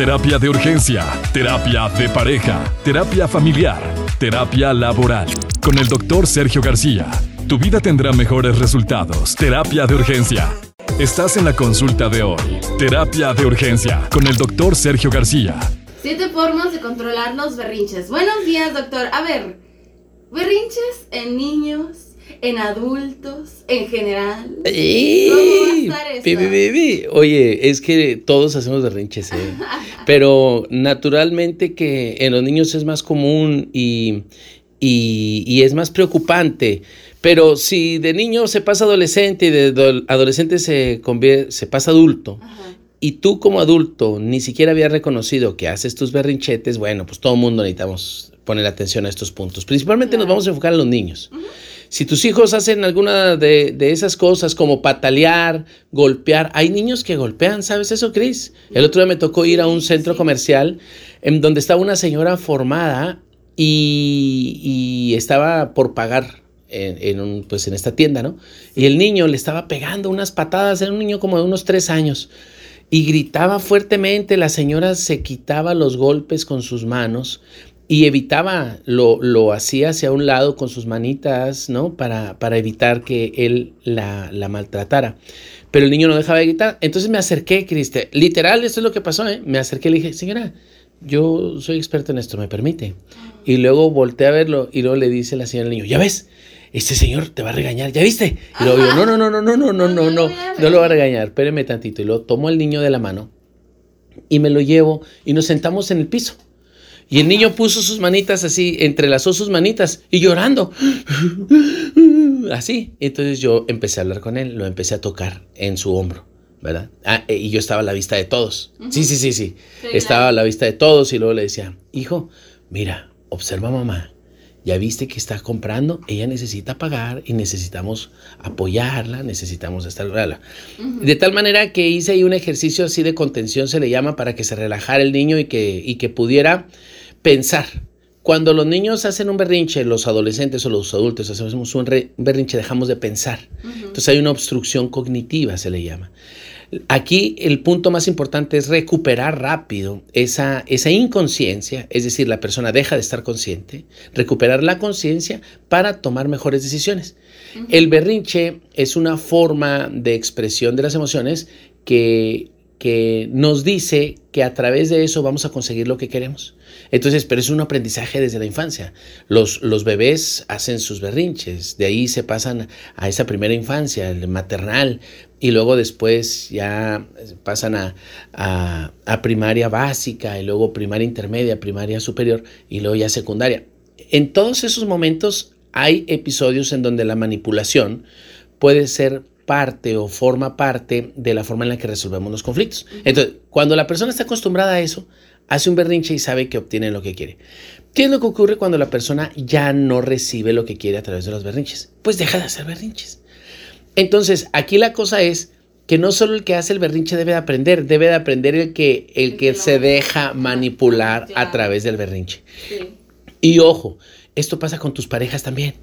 terapia de urgencia, terapia de pareja, terapia familiar, terapia laboral. Con el doctor Sergio García, tu vida tendrá mejores resultados. Terapia de urgencia. Estás en la consulta de hoy. Terapia de urgencia con el doctor Sergio García. Siete formas de controlar los berrinches. Buenos días, doctor. A ver, berrinches en niños, en adultos, en general. Oye, es que todos hacemos berrinches, ¿eh? pero naturalmente que en los niños es más común y, y, es más preocupante. Pero si de niño se pasa adolescente y de adolescente se, se pasa adulto, y tú como adulto ni siquiera habías reconocido que haces tus berrinchetes, bueno, pues todo el mundo necesitamos poner atención a estos puntos. Principalmente nos vamos a enfocar en los niños. Si tus hijos hacen alguna de, esas cosas como patalear, golpear, hay niños que golpean, ¿sabes eso, Cris? El otro día me tocó ir a un centro comercial en donde estaba una señora formada y, estaba por pagar en, pues en esta tienda, ¿no? Y el niño le estaba pegando unas patadas, era un niño como de unos tres años, y gritaba fuertemente, la señora se quitaba los golpes con sus manos y evitaba, lo, lo, hacía hacia un lado con sus manitas, ¿no? Para, para evitar que él la, la, maltratara. Pero el niño no dejaba de gritar. Entonces me acerqué, Cristian. Literal, esto es lo que pasó, ¿eh? Me acerqué y le dije, señora, yo soy experto en esto, ¿me permite? Y luego volteé a verlo y luego le dice la señora al niño, ya ves, este señor te va a regañar, ¿ya viste? Y luego yo, no, no, no, no, no, no, no, no, no, no lo va a regañar, espéreme tantito. Y luego tomo al niño de la mano y me lo llevo y nos sentamos en el piso. Y el niño puso sus manitas así, entrelazó sus manitas y llorando. Así. Entonces yo empecé a hablar con él, lo empecé a tocar en su hombro, ¿verdad? Ah, eh, y yo estaba a la vista de todos. Sí, sí, sí, sí. estaba a la vista de todos y luego le decía, hijo, mira, observa a mamá. Ya viste que está comprando, ella necesita pagar y necesitamos apoyarla, necesitamos estar. De tal manera que hice ahí un ejercicio así de contención, se le llama, para que se relajara el niño y que, y que pudiera pensar. Cuando los niños hacen un berrinche, los adolescentes o los adultos hacemos un, berrinche, dejamos de pensar. Entonces hay una obstrucción cognitiva, se le llama. Aquí el punto más importante es recuperar rápido esa, esa inconsciencia, es decir, la persona deja de estar consciente, recuperar la conciencia para tomar mejores decisiones. El berrinche es una forma de expresión de las emociones que que nos dice que a través de eso vamos a conseguir lo que queremos. Entonces, pero es un aprendizaje desde la infancia. Los, los bebés hacen sus berrinches, de ahí se pasan a esa primera infancia, el maternal, y luego después ya pasan a, a, primaria básica, y luego primaria intermedia, primaria superior, y luego ya secundaria. En todos esos momentos hay episodios en donde la manipulación puede ser parte o forma parte de la forma en la que resolvemos los conflictos. Entonces, cuando la persona está acostumbrada a eso, hace un berrinche y sabe que obtiene lo que quiere. ¿Qué es lo que ocurre cuando la persona ya no recibe lo que quiere a través de los berrinches? Pues deja de hacer berrinches. Entonces, aquí la cosa es que no solo el que hace el berrinche debe de aprender, debe de aprender el que, el, que, se deja manipular a través del berrinche. Y ojo, esto pasa con tus parejas también.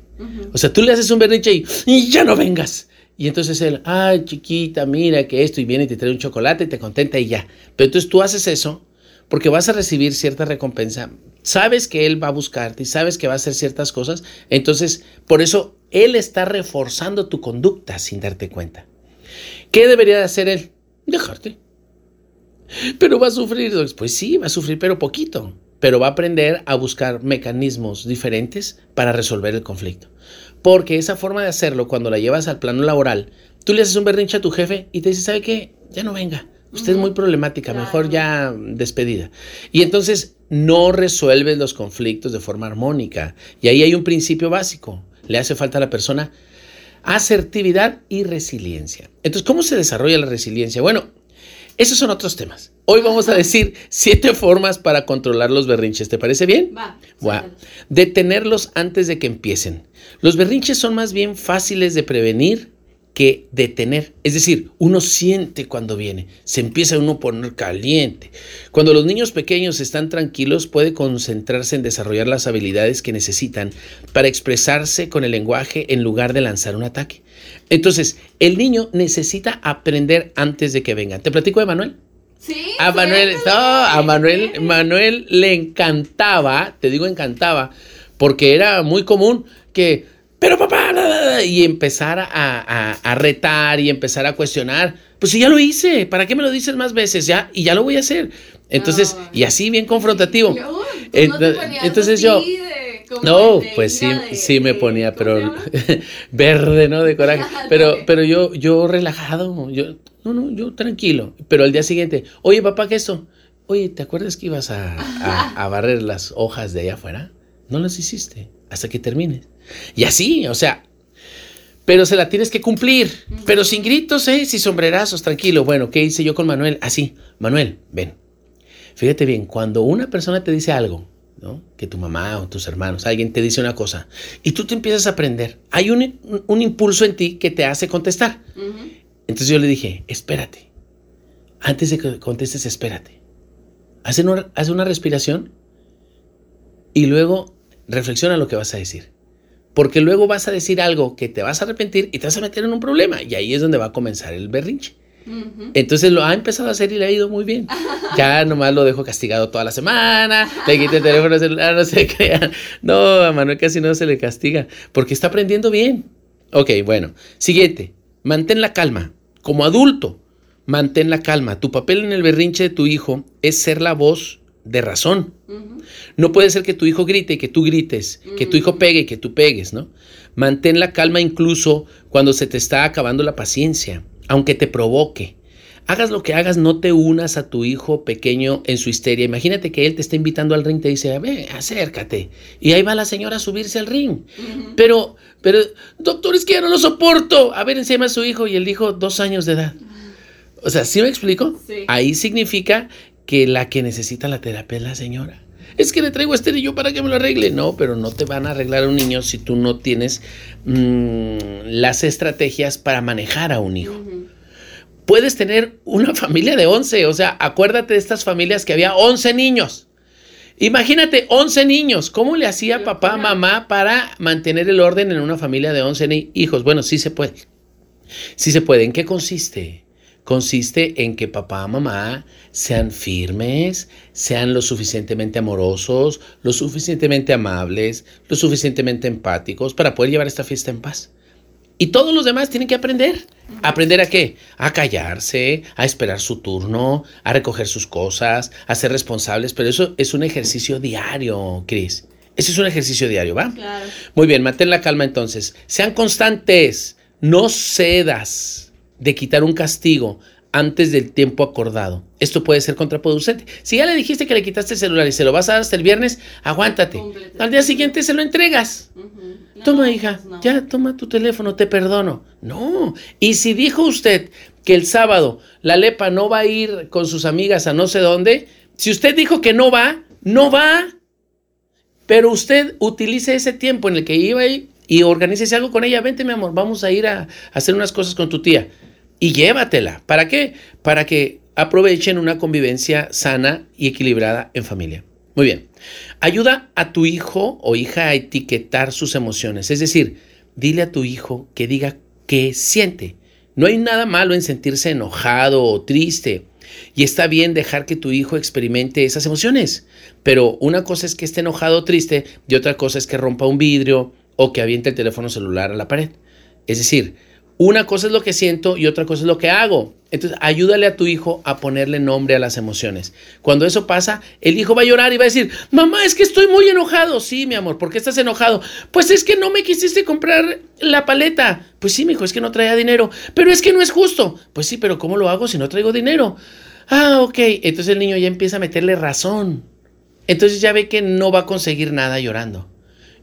O sea, tú le haces un berrinche y, y ya no vengas. Y entonces él, ay, chiquita, mira que esto, y viene y te trae un chocolate y te contenta y ya. Pero entonces tú haces eso porque vas a recibir cierta recompensa. Sabes que él va a buscarte y sabes que va a hacer ciertas cosas. Entonces, por eso él está reforzando tu conducta sin darte cuenta. ¿Qué debería de hacer él? Dejarte. Pero va a sufrir. Pues sí, va a sufrir, pero poquito. Pero va a aprender a buscar mecanismos diferentes para resolver el conflicto. Porque esa forma de hacerlo, cuando la llevas al plano laboral, tú le haces un berrinche a tu jefe y te dice, ¿sabe qué? Ya no venga. Usted es muy problemática, mejor ya despedida. Y entonces no resuelves los conflictos de forma armónica. Y ahí hay un principio básico. Le hace falta a la persona asertividad y resiliencia. Entonces, ¿cómo se desarrolla la resiliencia? Bueno, esos son otros temas. Hoy vamos a decir siete formas para controlar los berrinches. ¿Te parece bien? Va. Detenerlos antes de que empiecen. Los berrinches son más bien fáciles de prevenir que detener. Es decir, uno siente cuando viene, se empieza uno a poner caliente. Cuando los niños pequeños están tranquilos, puede concentrarse en desarrollar las habilidades que necesitan para expresarse con el lenguaje en lugar de lanzar un ataque. Entonces, el niño necesita aprender antes de que vengan. ¿Te platico de Manuel? Sí. A Manuel, no, a sí. Manuel, Manuel le encantaba, te digo encantaba, porque era muy común que, pero papá, la, la, la", y empezar a, a- a retar y empezar a cuestionar. Pues si ya lo hice, ¿para qué me lo dices más veces? Ya, y ya lo voy a hacer. Entonces, No. y así bien confrontativo. No, entonces yo- como No, pues sí, de- sí me ponía, ¿cómo se pero verde, ¿no? De coraje. Pero, pero yo, yo relajado, yo, no, no, yo tranquilo. Pero al día siguiente, oye, papá, ¿qué es esto? Oye, ¿te acuerdas que ibas a, a- a barrer las hojas de allá afuera? No las hiciste hasta que termines. Y así, o sea, pero se la tienes que cumplir. Pero sin gritos, ¿eh? Sin sombrerazos, tranquilo. Bueno, ¿qué hice yo con Manuel? Así, Manuel, ven. Fíjate bien, cuando una persona te dice algo, ¿no? Que tu mamá o tus hermanos, alguien te dice una cosa, y tú te empiezas a aprender, hay un, un impulso en ti que te hace contestar. Ujú. Entonces yo le dije, espérate. Antes de que contestes, espérate. Haz una, haz una respiración y luego reflexiona lo que vas a decir. Porque luego vas a decir algo que te vas a arrepentir y te vas a meter en un problema. Y ahí es donde va a comenzar el berrinche. Entonces lo ha empezado a hacer y le ha ido muy bien. Ya nomás lo dejo castigado toda la semana, le quité el teléfono celular, no se crean. No, a Manuel casi no se le castiga, porque está aprendiendo bien. Ok, bueno. Siguiente, mantén la calma. Como adulto, mantén la calma. Tu papel en el berrinche de tu hijo es ser la voz de razón. No puede ser que tu hijo grite y que tú grites, que tu hijo pegue y que tú pegues, ¿no? Mantén la calma incluso cuando se te está acabando la paciencia, aunque te provoque. Hagas lo que hagas, no te unas a tu hijo pequeño en su histeria. Imagínate que él te está invitando al ring, te dice, ve, acércate. Y ahí va la señora a subirse al ring. Pero, pero, doctor, es que ya no lo soporto. A ver, encima a su hijo y el hijo dos años de edad. O sea, ¿sí me explico? Sí. Ahí significa que la que necesita la terapia es la señora. Es que le traigo este niño para que me lo arregle. No, pero no te van a arreglar a un niño si tú no tienes mm, las estrategias para manejar a un hijo. Puedes tener una familia de 11, o sea, acuérdate de estas familias que había 11 niños. Imagínate 11 niños. ¿Cómo le hacía papá, mamá para mantener el orden en una familia de 11 ni- hijos? Bueno, sí se puede. Sí se puede. ¿En qué consiste? Consiste en que papá, mamá sean firmes, sean lo suficientemente amorosos, lo suficientemente amables, lo suficientemente empáticos para poder llevar esta fiesta en paz. Y todos los demás tienen que aprender. ¿Aprender a qué? A callarse, a esperar su turno, a recoger sus cosas, a ser responsables. Pero eso es un ejercicio diario, Cris. Ese es un ejercicio diario, ¿va? Claro. Muy bien, mantén la calma entonces. Sean constantes. No cedas de quitar un castigo antes del tiempo acordado. Esto puede ser contraproducente. Si ya le dijiste que le quitaste el celular y se lo vas a dar hasta el viernes, aguántate. Al día siguiente se lo entregas. No, Toma, hija, no. ya toma tu teléfono, te perdono. No. Y si dijo usted que el sábado la Lepa no va a ir con sus amigas a no sé dónde, si usted dijo que no va, no va. Pero usted utilice ese tiempo en el que iba ahí y organícese algo con ella. Vente, mi amor, vamos a ir a, a hacer unas cosas con tu tía. Y llévatela. ¿Para qué? Para que aprovechen una convivencia sana y equilibrada en familia. Muy bien. Ayuda a tu hijo o hija a etiquetar sus emociones. Es decir, dile a tu hijo que diga qué siente. No hay nada malo en sentirse enojado o triste. Y está bien dejar que tu hijo experimente esas emociones. Pero una cosa es que esté enojado o triste y otra cosa es que rompa un vidrio o que aviente el teléfono celular a la pared. Es decir, una cosa es lo que siento y otra cosa es lo que hago. Entonces, ayúdale a tu hijo a ponerle nombre a las emociones. Cuando eso pasa, el hijo va a llorar y va a decir, mamá, es que estoy muy enojado. Sí, mi amor, ¿por qué estás enojado? Pues es que no me quisiste comprar la paleta. Pues sí, mi hijo, es que no traía dinero. Pero es que no es justo. Pues sí, pero ¿cómo lo hago si no traigo dinero? Ah, ok. Entonces el niño ya empieza a meterle razón. Entonces ya ve que no va a conseguir nada llorando.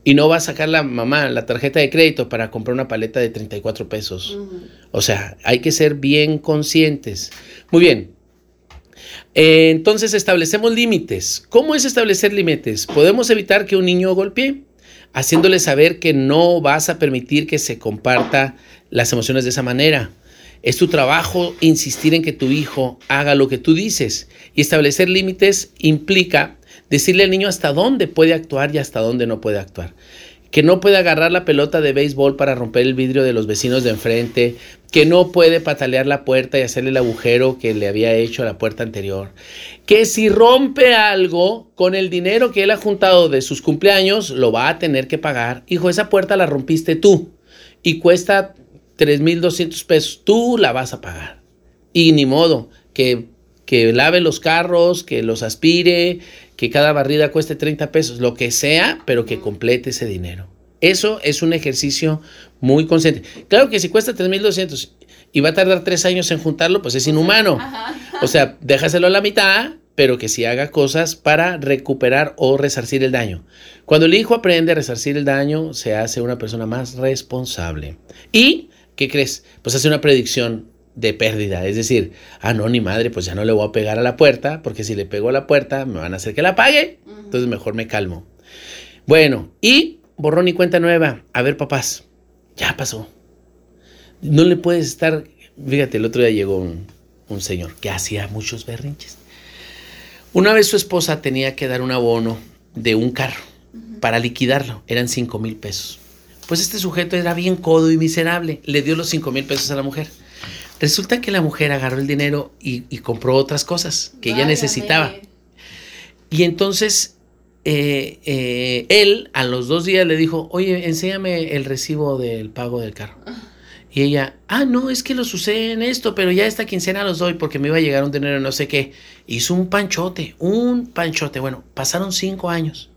Y no va a sacar la mamá la tarjeta de crédito para comprar una paleta de 34 pesos. Ujú. O sea, hay que ser bien conscientes. Muy bien. Eh, entonces establecemos límites. ¿Cómo es establecer límites? Podemos evitar que un niño golpee, haciéndole saber que no vas a permitir que se comparta las emociones de esa manera. Es tu trabajo insistir en que tu hijo haga lo que tú dices. Y establecer límites implica decirle al niño hasta dónde puede actuar y hasta dónde no puede actuar que no puede agarrar la pelota de béisbol para romper el vidrio de los vecinos de enfrente, que no puede patalear la puerta y hacerle el agujero que le había hecho a la puerta anterior, que si rompe algo con el dinero que él ha juntado de sus cumpleaños, lo va a tener que pagar. Hijo, esa puerta la rompiste tú y cuesta 3.200 pesos, tú la vas a pagar. Y ni modo, que, que lave los carros, que los aspire, que cada barrida cueste 30 pesos, lo que sea, pero que complete ese dinero. Eso es un ejercicio muy consciente. Claro que si cuesta 3.200 y va a tardar tres años en juntarlo, pues es inhumano. O sea, déjaselo a la mitad, pero que si haga cosas para recuperar o resarcir el daño. Cuando el hijo aprende a resarcir el daño, se hace una persona más responsable. ¿Y qué crees? Pues hace una predicción de pérdida. Es decir, ah, no, ni madre, pues ya no le voy a pegar a la puerta, porque si le pego a la puerta me van a hacer que la pague. Entonces mejor me calmo. Bueno, y borrón y cuenta nueva. A ver, papás, ya pasó. No le puedes estar. Fíjate, el otro día llegó un, un señor que hacía muchos berrinches. Una vez su esposa tenía que dar un abono de un carro para liquidarlo. Eran 5 mil pesos. Pues este sujeto era bien codo y miserable. Le dio los 5 mil pesos a la mujer. Resulta que la mujer agarró el dinero y, compró otras cosas que ella necesitaba. Y entonces eh, eh, él a los dos días le dijo, oye, enséñame el recibo del pago del carro. Y ella, ah, no, es que los usé en esto, pero ya esta quincena los doy porque me iba a llegar un dinero no sé qué. Hizo un panchote, un panchote. Bueno, pasaron cinco años.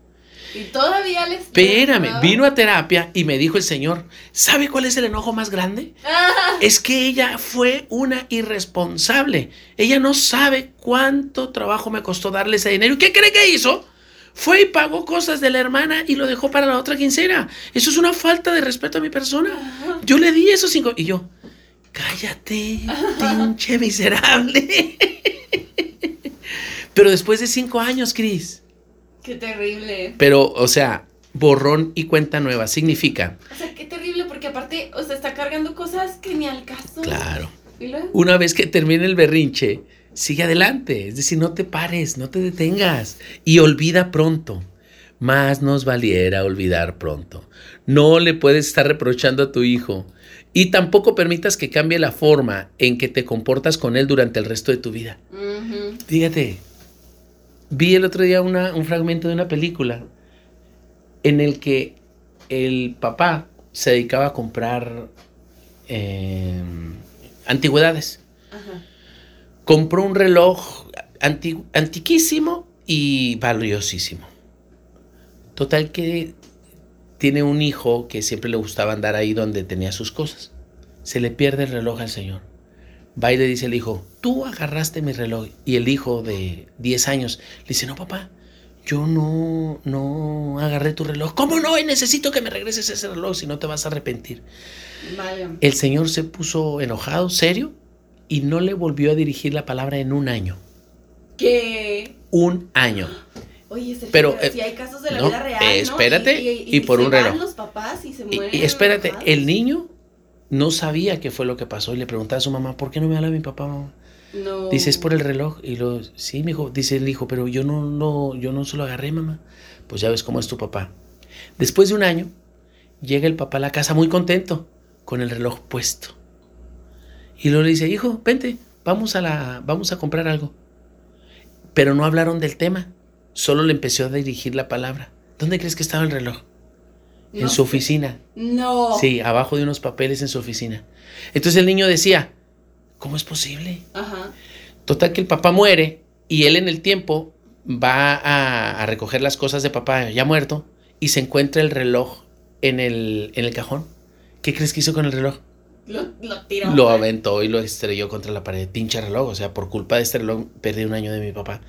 Y todavía les... Espérame, vino a terapia y me dijo el Señor, ¿sabe cuál es el enojo más grande? Ah. Es que ella fue una irresponsable. Ella no sabe cuánto trabajo me costó darle ese dinero. ¿Y qué cree que hizo? Fue y pagó cosas de la hermana y lo dejó para la otra quincena. Eso es una falta de respeto a mi persona. Yo le di esos cinco. Y yo, cállate, pinche miserable. Pero después de cinco años, Cris Qué terrible. Pero, o sea, borrón y cuenta nueva significa. O sea, qué terrible, porque aparte, o sea, está cargando cosas que ni al caso. Claro. Una vez que termine el berrinche, sigue adelante. Es decir, no te pares, no te detengas. Y olvida pronto. Más nos valiera olvidar pronto. No le puedes estar reprochando a tu hijo. Y tampoco permitas que cambie la forma en que te comportas con él durante el resto de tu vida. Fíjate, Vi el otro día un fragmento de una película en el que el papá se dedicaba a comprar em, antigüedades. Compró un reloj antiquísimo y valiosísimo. Total que tiene un hijo que siempre le gustaba andar ahí donde tenía sus cosas. Se le pierde el reloj al señor. Va y le dice el hijo, tú agarraste mi reloj. Y el hijo de 10 años le dice, no, papá, yo no, no agarré tu reloj. ¿Cómo no? necesito que me regreses ese reloj, si no te vas a arrepentir. El señor se puso enojado, serio, y no le volvió a dirigir la palabra en un año. ¿Qué? Un año. Oye, pero, eh, si hay casos de la vida real, espérate, y, por un reloj. los papás y se mueren. Y, espérate, el niño no sabía qué fue lo que pasó y le preguntaba a su mamá, ¿por qué no me habla mi papá, mamá? No. Dice, es por el reloj. Y lo, sí, mi hijo, dice el hijo, pero yo no, no, yo no se lo agarré, mamá. Pues ya ves cómo es tu papá. Después de un año, llega el papá a la casa muy contento, con el reloj puesto. Y luego le dice, hijo, vente, vamos a, la, vamos a comprar algo. Pero no hablaron del tema, solo le empezó a dirigir la palabra. ¿Dónde crees que estaba el reloj? En su oficina. No. Sí, abajo de unos papeles en su oficina. Entonces el niño decía, ¿cómo es posible? Ajá. Total que el papá muere y él en el tiempo va a, recoger las cosas de papá ya muerto y se encuentra el reloj en el, en el cajón. ¿Qué crees que hizo con el reloj? Lo, tiró. Lo aventó y lo estrelló contra la pared. Pinche reloj. O sea, por culpa de este reloj perdí un año de mi papá.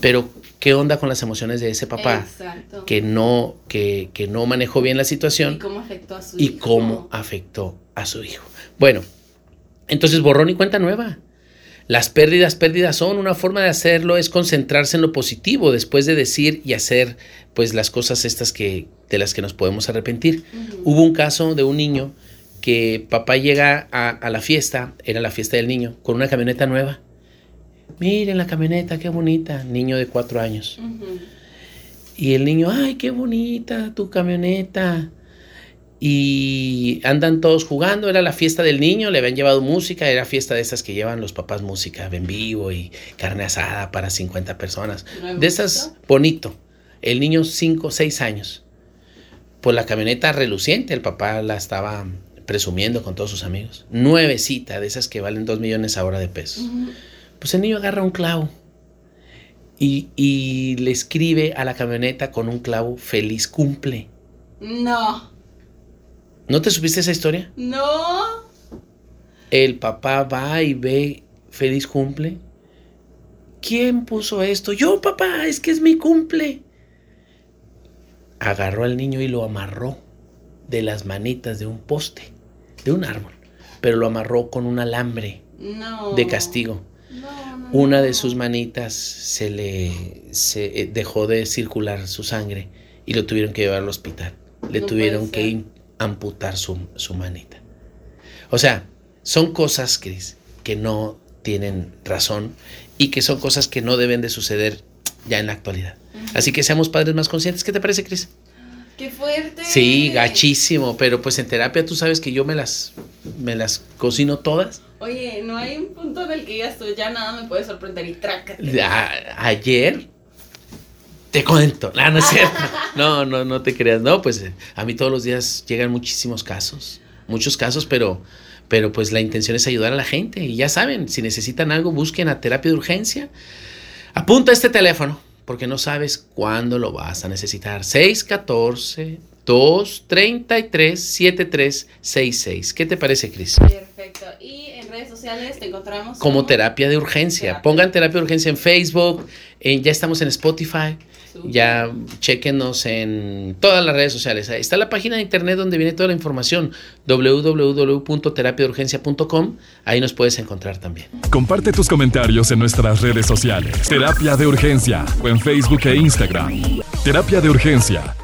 Pero, ¿qué onda con las emociones de ese papá? Exacto. Que no, que, que no manejó bien la situación. Y cómo afectó a su hijo. Y cómo afectó a su hijo. Bueno, entonces borrón y cuenta nueva. Las pérdidas, pérdidas son una forma de hacerlo, es concentrarse en lo positivo después de decir y hacer pues las cosas estas que de las que nos podemos arrepentir. Hubo un caso de un niño que papá llega a, la fiesta, era la fiesta del niño, con una camioneta nueva. Miren la camioneta, qué bonita, niño de cuatro años. Y el niño, ay, qué bonita tu camioneta. y andan todos jugando, era la fiesta del niño, le habían llevado música, era fiesta de esas que llevan los papás música en vivo y carne asada para 50 personas. De esas, bonito. El niño 5, 6 años. Pues la camioneta reluciente, el papá la estaba presumiendo con todos sus amigos. Nuevecita, de esas que valen 2 millones ahora de pesos. Pues el niño agarra un clavo y, y le escribe a la camioneta con un clavo feliz cumple. No. ¿No te supiste esa historia? No. El papá va y ve feliz cumple. ¿Quién puso esto? Yo, papá, es que es mi cumple. Agarró al niño y lo amarró de las manitas de un poste, de un árbol, pero lo amarró con un alambre No. de castigo. No, no, Una de sus manitas se le se eh, dejó de circular su sangre y lo tuvieron que llevar al hospital. Le tuvieron que amputar su, su manita. O sea, son cosas, Cris, que no tienen razón y que son cosas que no deben de suceder ya en la actualidad. Así que seamos padres más conscientes. ¿Qué te parece, Cris? Qué fuerte. Sí, gachísimo, pero pues en terapia tú sabes que yo me las me las cocino todas. Oye, no hay un punto en el que digas tú, ya nada me puede sorprender y trácate. A- ayer te cuento. Ah, no es cierto. No, no, no te creas. No, pues eh, a mí todos los días llegan muchísimos casos. Muchos casos, pero, pero pues la intención es ayudar a la gente. Y ya saben, si necesitan algo, busquen a terapia de urgencia. Apunta este teléfono, porque no sabes cuándo lo vas a necesitar. 614 233 7366. ¿Qué te parece, Cris? Perfecto. Y en redes sociales te encontramos Como terapia de urgencia. Terapia. Pongan terapia de urgencia en Facebook, en- ya estamos en Spotify, Ya chequenos en todas las redes sociales. Ahí está la página de internet donde viene toda la información, www.terapiadeurgencia.com. Ahí nos puedes encontrar también. Comparte tus comentarios en nuestras redes sociales. Terapia de Urgencia o en Facebook e Instagram. Terapia de Urgencia